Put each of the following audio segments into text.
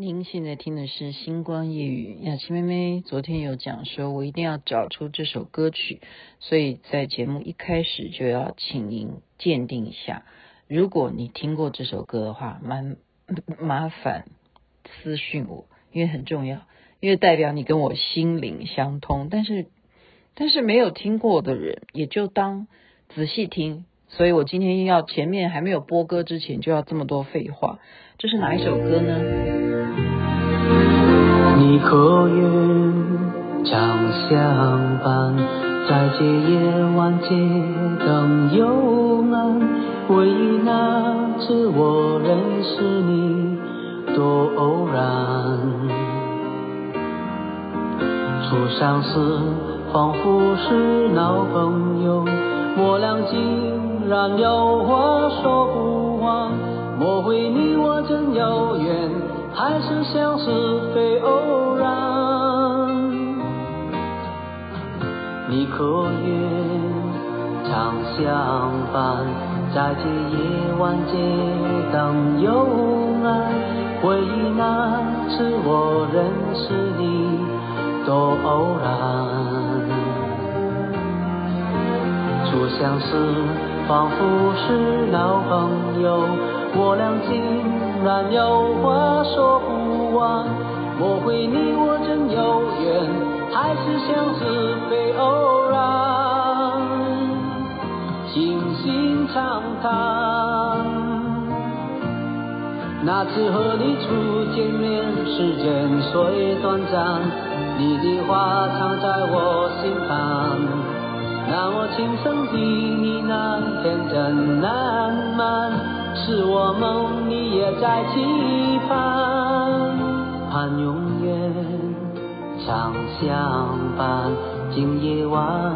您现在听的是《星光夜语》，雅琪妹妹昨天有讲说，我一定要找出这首歌曲，所以在节目一开始就要请您鉴定一下。如果你听过这首歌的话，蛮 麻烦私讯我，因为很重要，因为代表你跟我心灵相通。但是，但是没有听过的人，也就当仔细听。所以我今天要前面还没有播歌之前，就要这么多废话。这是哪一首歌呢？你可愿常相伴，在这夜晚街灯幽暗，回忆那次我认识你多偶然，初相识仿佛是老朋友，我俩竟然有话说不完，莫非你我真有缘？还是相识非偶然，你可愿常相伴，在这夜晚街灯幽暗，回忆那次我认识你多偶然，初相识仿佛是老朋友，我俩竟。然有话说不完，莫非你我真有缘，还是相识非偶然？倾心长谈，那次和你初见面，时间虽短暂，你的话藏在我心坎，那么情深的呢喃，天真烂漫。是我梦，你也在期盼，盼永远常相伴。今夜晚，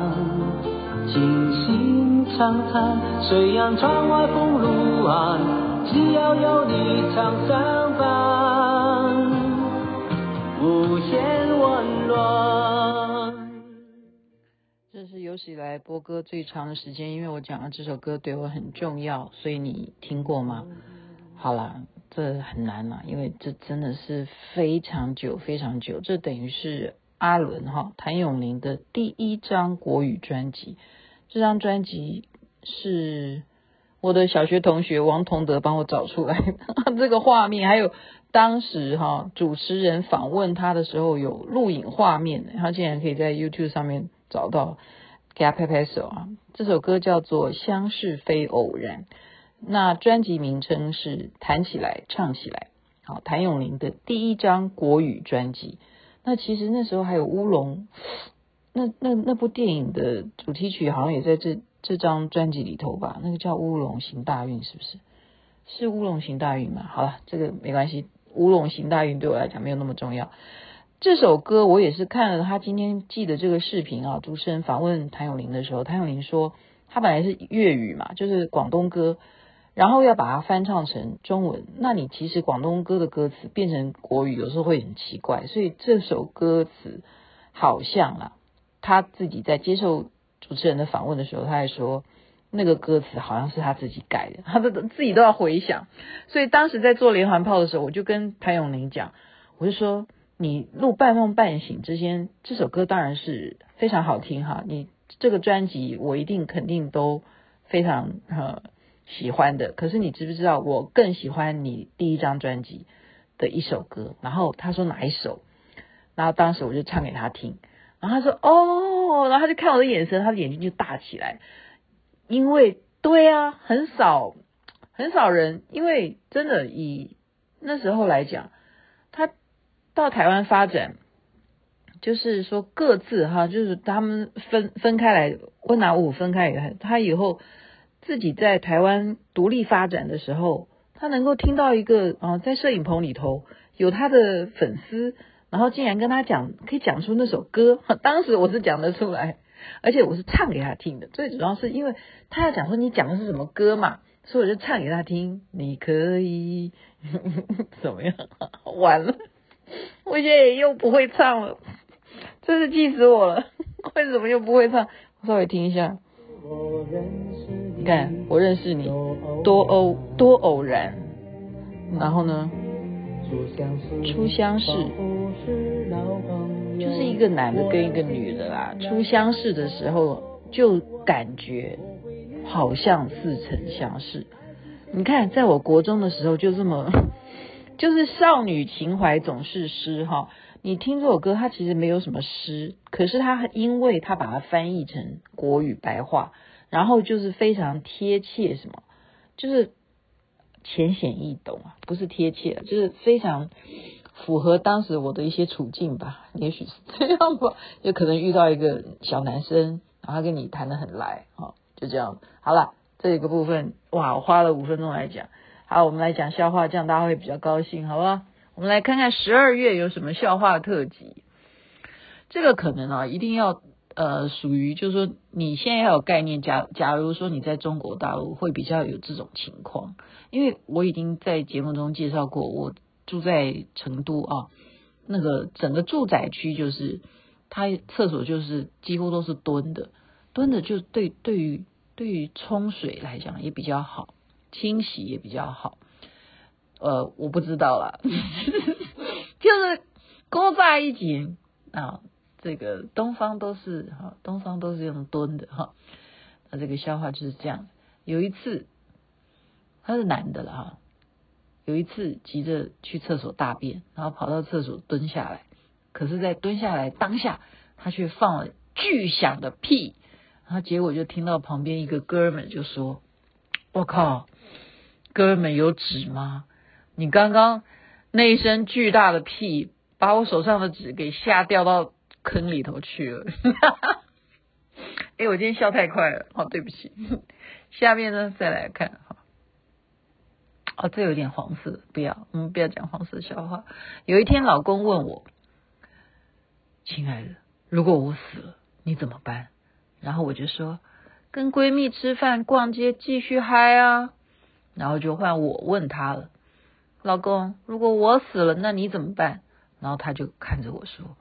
静心长叹，虽然窗外风如寒，只要有你常相伴，无限温暖。这是有史以来播歌最长的时间，因为我讲了这首歌对我很重要，所以你听过吗？好啦，这很难啦，因为这真的是非常久非常久，这等于是阿伦哈谭咏麟的第一张国语专辑。这张专辑是我的小学同学王同德帮我找出来的，这个画面还有当时哈主持人访问他的时候有录影画面，他竟然可以在 YouTube 上面。找到，给他拍拍手啊！这首歌叫做《相识非偶然》，那专辑名称是《弹起来唱起来》。好，谭咏麟的第一张国语专辑。那其实那时候还有乌龙，那那那部电影的主题曲好像也在这这张专辑里头吧？那个叫《乌龙行大运》，是不是？是《乌龙行大运》吗？好了，这个没关系，《乌龙行大运》对我来讲没有那么重要。这首歌我也是看了他今天寄的这个视频啊，主持人访问谭咏麟的时候，谭咏麟说他本来是粤语嘛，就是广东歌，然后要把它翻唱成中文，那你其实广东歌的歌词变成国语有时候会很奇怪，所以这首歌词好像啊，他自己在接受主持人的访问的时候，他还说那个歌词好像是他自己改的，他都自己都要回想，所以当时在做连环炮的时候，我就跟谭咏麟讲，我就说。你录《半梦半醒》之间，这首歌当然是非常好听哈。你这个专辑我一定肯定都非常呃喜欢的。可是你知不知道，我更喜欢你第一张专辑的一首歌？然后他说哪一首？然后当时我就唱给他听，然后他说哦，然后他就看我的眼神，他的眼睛就大起来，因为对啊，很少很少人，因为真的以那时候来讲，到台湾发展，就是说各自哈，就是他们分分开来，温拿五分开以后，他以后自己在台湾独立发展的时候，他能够听到一个啊，在摄影棚里头有他的粉丝，然后竟然跟他讲，可以讲出那首歌，当时我是讲得出来，而且我是唱给他听的，最主要是因为他要讲说你讲的是什么歌嘛，所以我就唱给他听，你可以 怎么样？完了。我现在也又不会唱了，真是气死我了！为什么又不会唱？我稍微听一下。你看，我认识你，多偶多偶然。然后呢？初相识，就是一个男的跟一个女的啦。初相识的时候就感觉好像似曾相识。你看，在我国中的时候就这么，就是少女情怀总是诗哈。你听这首歌，它其实没有什么诗，可是它因为它把它翻译成国语白话，然后就是非常贴切，什么就是。浅显易懂啊，不是贴切，就是非常符合当时我的一些处境吧，也许是这样吧，就可能遇到一个小男生，然后他跟你谈得很来，哈，就这样。好了，这一个部分，哇，我花了五分钟来讲。好，我们来讲笑话，这样大家会比较高兴，好不好？我们来看看十二月有什么笑话特辑。这个可能啊，一定要。呃，属于就是说，你现在要有概念。假假如说你在中国大陆会比较有这种情况，因为我已经在节目中介绍过，我住在成都啊，那个整个住宅区就是它厕所就是几乎都是蹲的，蹲的就对对于对于冲水来讲也比较好，清洗也比较好。呃，我不知道啦，就是勾在一起啊。这个东方都是哈，东方都是用蹲的哈。那这个笑话就是这样。有一次，他是男的了哈。有一次急着去厕所大便，然后跑到厕所蹲下来，可是，在蹲下来当下，他却放了巨响的屁，然后结果就听到旁边一个哥们就说：“我靠，哥们有纸吗？你刚刚那一声巨大的屁，把我手上的纸给吓掉到。”坑里头去了，哎，我今天笑太快了，好，对不起。下面呢，再来看，哈，哦，这有点黄色，不要，我们不要讲黄色笑话。有一天，老公问我：“亲爱的，如果我死了，你怎么办？”然后我就说：“跟闺蜜吃饭、逛街，继续嗨啊。”然后就换我问他了：“老公，如果我死了，那你怎么办？”然后他就看着我说。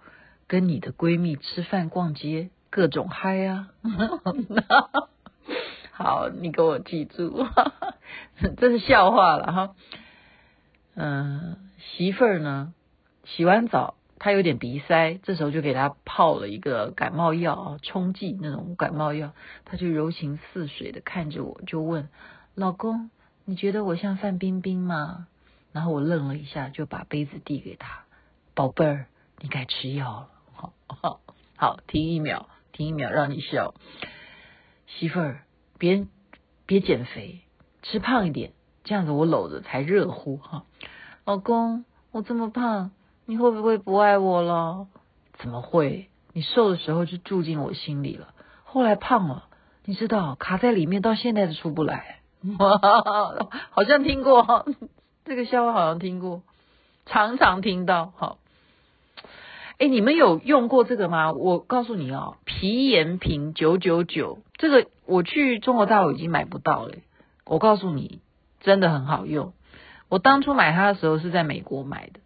跟你的闺蜜吃饭逛街，各种嗨啊！好，你给我记住，这是笑话了哈。嗯，媳妇儿呢，洗完澡，她有点鼻塞，这时候就给她泡了一个感冒药啊，冲剂那种感冒药。她就柔情似水的看着我，就问老公：“你觉得我像范冰冰吗？”然后我愣了一下，就把杯子递给她：“宝贝儿，你该吃药了。”好好，停一秒，停一秒，让你笑。媳妇儿，别别减肥，吃胖一点，这样子我搂着才热乎哈。老公，我这么胖，你会不会不爱我了？怎么会？你瘦的时候就住进我心里了，后来胖了，你知道卡在里面，到现在都出不来。哇，好像听过 这个笑话，好像听过，常常听到。好。哎，你们有用过这个吗？我告诉你哦，皮炎平九九九，这个我去中国大陆已经买不到了。我告诉你，真的很好用。我当初买它的时候是在美国买的，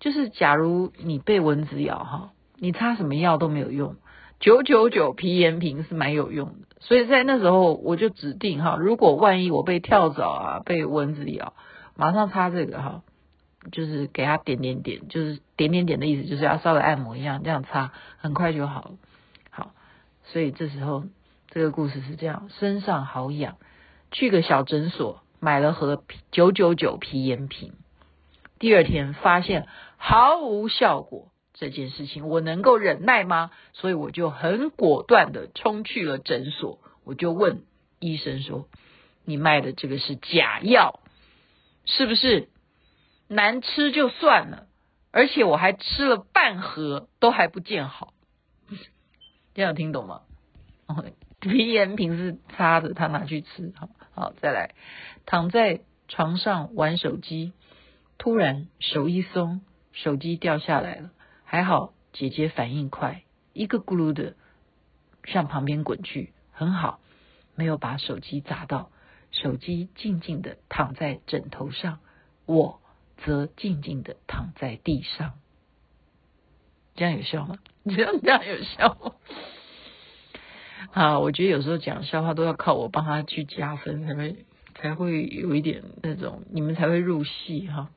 就是假如你被蚊子咬哈，你擦什么药都没有用，九九九皮炎平是蛮有用的。所以在那时候我就指定哈，如果万一我被跳蚤啊，被蚊子咬，马上擦这个哈。就是给他点点点，就是点点点的意思，就是要稍微按摩一样，这样擦很快就好。好，所以这时候这个故事是这样：身上好痒，去个小诊所买了盒九九九皮炎平，第二天发现毫无效果。这件事情我能够忍耐吗？所以我就很果断的冲去了诊所，我就问医生说：“你卖的这个是假药，是不是？”难吃就算了，而且我还吃了半盒，都还不见好。这样听懂吗？哦，皮炎平是擦的，他拿去吃。好，好，再来，躺在床上玩手机，突然手一松，手机掉下来了。还好姐姐反应快，一个咕噜的向旁边滚去，很好，没有把手机砸到。手机静静的躺在枕头上，我。则静静的躺在地上，这样有效吗？这样这样有效吗？啊，我觉得有时候讲笑话都要靠我帮他去加分，才会才会有一点那种，你们才会入戏哈。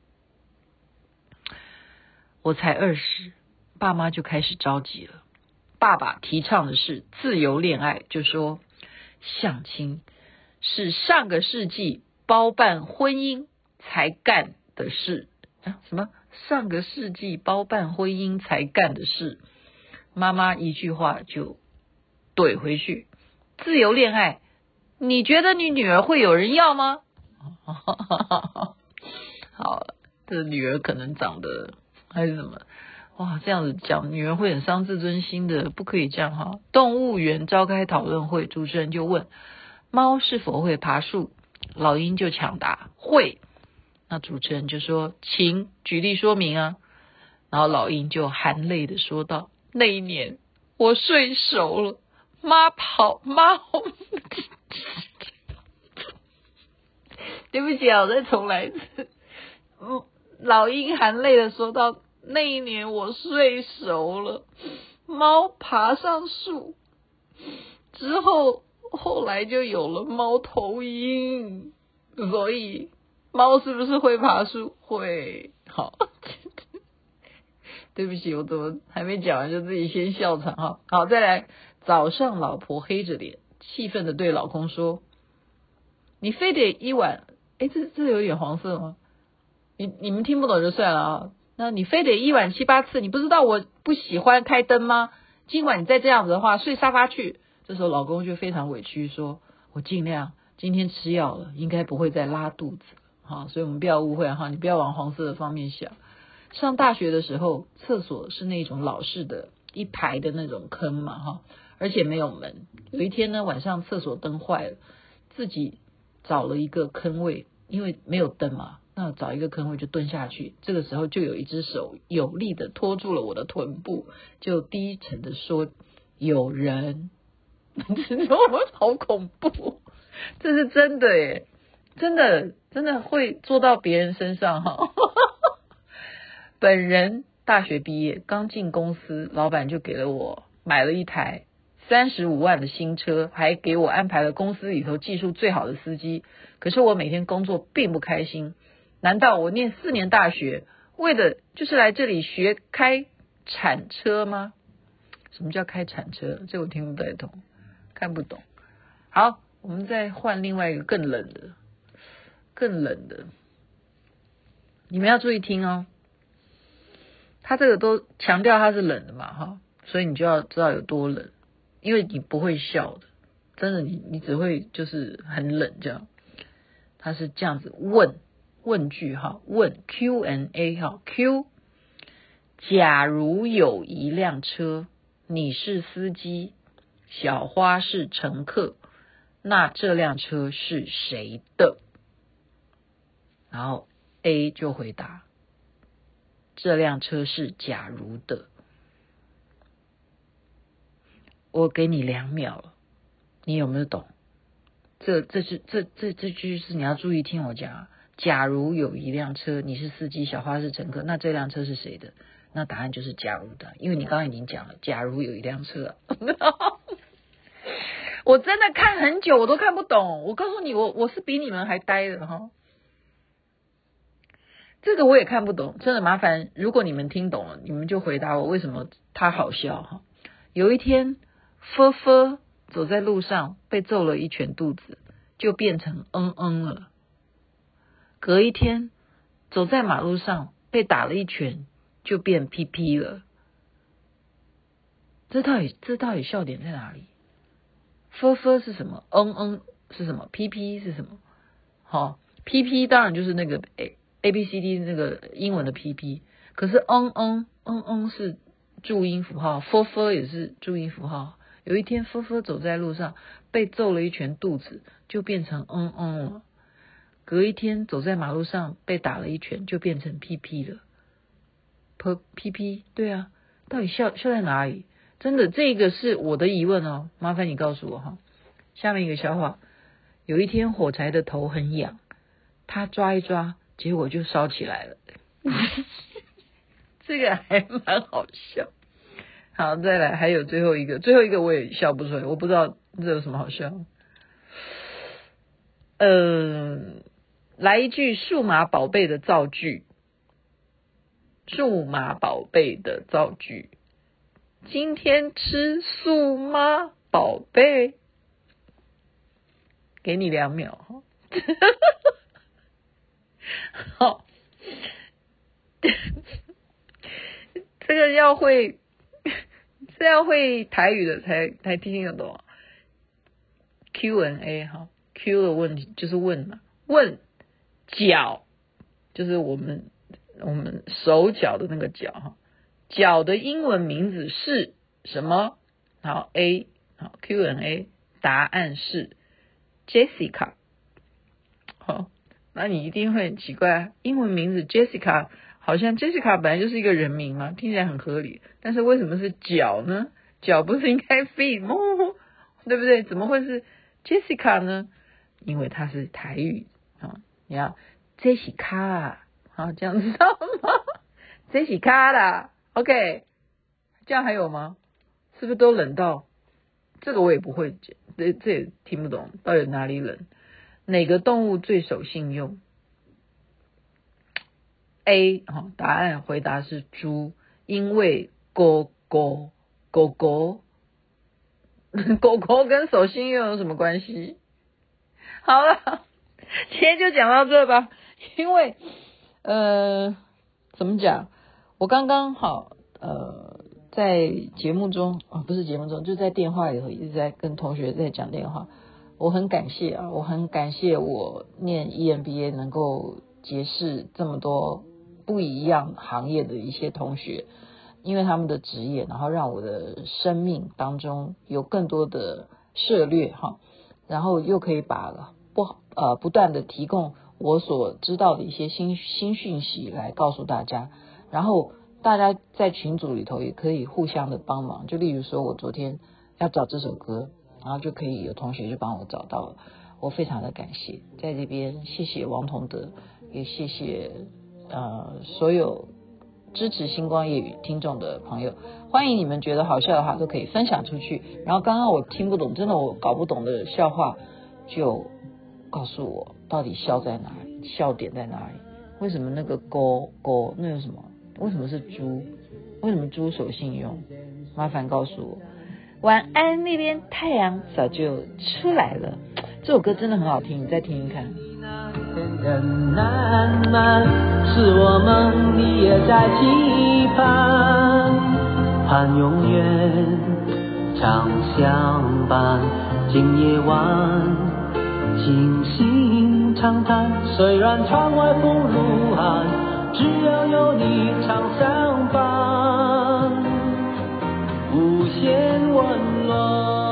我才二十，爸妈就开始着急了。爸爸提倡的是自由恋爱，就说相亲是上个世纪包办婚姻才干的事啊？什么？上个世纪包办婚姻才干的事？妈妈一句话就怼回去：自由恋爱，你觉得你女儿会有人要吗？好，这女儿可能长得还是什么？哇，这样子讲，女人会很伤自尊心的，不可以这样哈。动物园召开讨论会，主持人就问：猫是否会爬树？老鹰就抢答：会。那主持人就说：请举例说明啊。然后老鹰就含泪的说道：那一年我睡熟了，妈跑猫。对不起啊，我再重来一次。嗯，老鹰含泪的说道。那一年我睡熟了，猫爬上树之后，后来就有了猫头鹰。所以猫是不是会爬树？会。好，对不起，我怎么还没讲完就自己先笑场哈？好，再来。早上老婆黑着脸，气愤的对老公说：“你非得一碗？哎，这这有点黄色吗？你你们听不懂就算了啊。”那你非得一晚七八次？你不知道我不喜欢开灯吗？今晚你再这样子的话，睡沙发去。这时候老公就非常委屈说：“我尽量，今天吃药了，应该不会再拉肚子。”好，所以我们不要误会哈，你不要往黄色的方面想。上大学的时候，厕所是那种老式的一排的那种坑嘛哈，而且没有门。有一天呢，晚上厕所灯坏了，自己找了一个坑位，因为没有灯嘛。那找一个坑位就蹲下去，这个时候就有一只手有力的托住了我的臀部，就低沉的说：“有人。”好恐怖，这是真的耶，真的真的会做到别人身上哈。本人大学毕业刚进公司，老板就给了我买了一台三十五万的新车，还给我安排了公司里头技术最好的司机。可是我每天工作并不开心。难道我念四年大学，为的就是来这里学开铲车吗？什么叫开铲车？这我听不太懂，看不懂。好，我们再换另外一个更冷的，更冷的。你们要注意听哦，他这个都强调他是冷的嘛，哈，所以你就要知道有多冷，因为你不会笑的，真的，你你只会就是很冷这样。他是这样子问。问句哈，问 Q&A 哈，Q，假如有一辆车，你是司机，小花是乘客，那这辆车是谁的？然后 A 就回答，这辆车是假如的。我给你两秒，你有没有懂？这这是这这这句是你要注意听我讲。假如有一辆车，你是司机，小花是乘客，那这辆车是谁的？那答案就是假如的，因为你刚刚已经讲了，假如有一辆车，我真的看很久，我都看不懂。我告诉你，我我是比你们还呆的哈，这个我也看不懂，真的麻烦。如果你们听懂了，你们就回答我为什么他好笑哈。有一天，佛佛走在路上被揍了一拳肚子，就变成嗯嗯了。隔一天，走在马路上被打了一拳，就变 P P 了。这到底这到底笑点在哪里？呵呵是什么？嗯嗯是什么？？“P P” 是什么？好，，“P P” 当然就是那个 A A B C D 那个英文的 P P。可是嗯嗯嗯嗯是注音符号，呵呵也是注音符号。有一天，呵呵走在路上被揍了一拳，肚子就变成嗯嗯了。隔一天走在马路上被打了一拳，就变成屁屁了。噗 p p 对啊，到底笑笑在哪里？真的，这个是我的疑问哦，麻烦你告诉我哈。下面一个笑话：有一天火柴的头很痒，他抓一抓，结果就烧起来了。这个还蛮好笑。好，再来，还有最后一个，最后一个我也笑不出来，我不知道这有什么好笑。嗯。来一句数码宝贝的造句，数码宝贝的造句。今天吃素吗，宝贝？给你两秒。好，这个要会，这要会台语的才才听得懂。Q&A 哈，Q 的问题就是问嘛，问脚就是我们我们手脚的那个脚哈，脚的英文名字是什么？好 A 好 Q&A 答案是 Jessica。好，那你一定会很奇怪，英文名字 Jessica 好像 Jessica 本来就是一个人名嘛，听起来很合理，但是为什么是脚呢？脚不是应该 feet 吗？对不对？怎么会是？Jessica 呢？因为它是台语你要 Jessica 好，这样知道吗？Jessica 啦，OK，这样还有吗？是不是都冷到？这个我也不会，这这也听不懂，到底哪里冷？哪个动物最守信用？A 好，答案回答是猪，因为狗狗狗狗。狗狗跟守信用有什么关系？好了，今天就讲到这吧。因为呃，怎么讲？我刚刚好呃，在节目中啊，不是节目中，就在电话里头一直在跟同学在讲电话。我很感谢啊，我很感谢我念 EMBA 能够结识这么多不一样行业的一些同学。因为他们的职业，然后让我的生命当中有更多的涉猎哈，然后又可以把不呃不断的提供我所知道的一些新新讯息来告诉大家，然后大家在群组里头也可以互相的帮忙，就例如说我昨天要找这首歌，然后就可以有同学就帮我找到了，我非常的感谢，在这边谢谢王同德，也谢谢呃所有。支持星光夜语听众的朋友，欢迎你们觉得好笑的话都可以分享出去。然后刚刚我听不懂，真的我搞不懂的笑话，就告诉我到底笑在哪里，笑点在哪里？为什么那个勾勾那有什么？为什么是猪？为什么猪守信用？麻烦告诉我。晚安那边太阳早就出来了，这首歌真的很好听，你再听听看。是我们，你也在期盼，盼永远常相伴。今夜晚，星星长叹虽然窗外风如寒只要有你常相伴。无限温暖。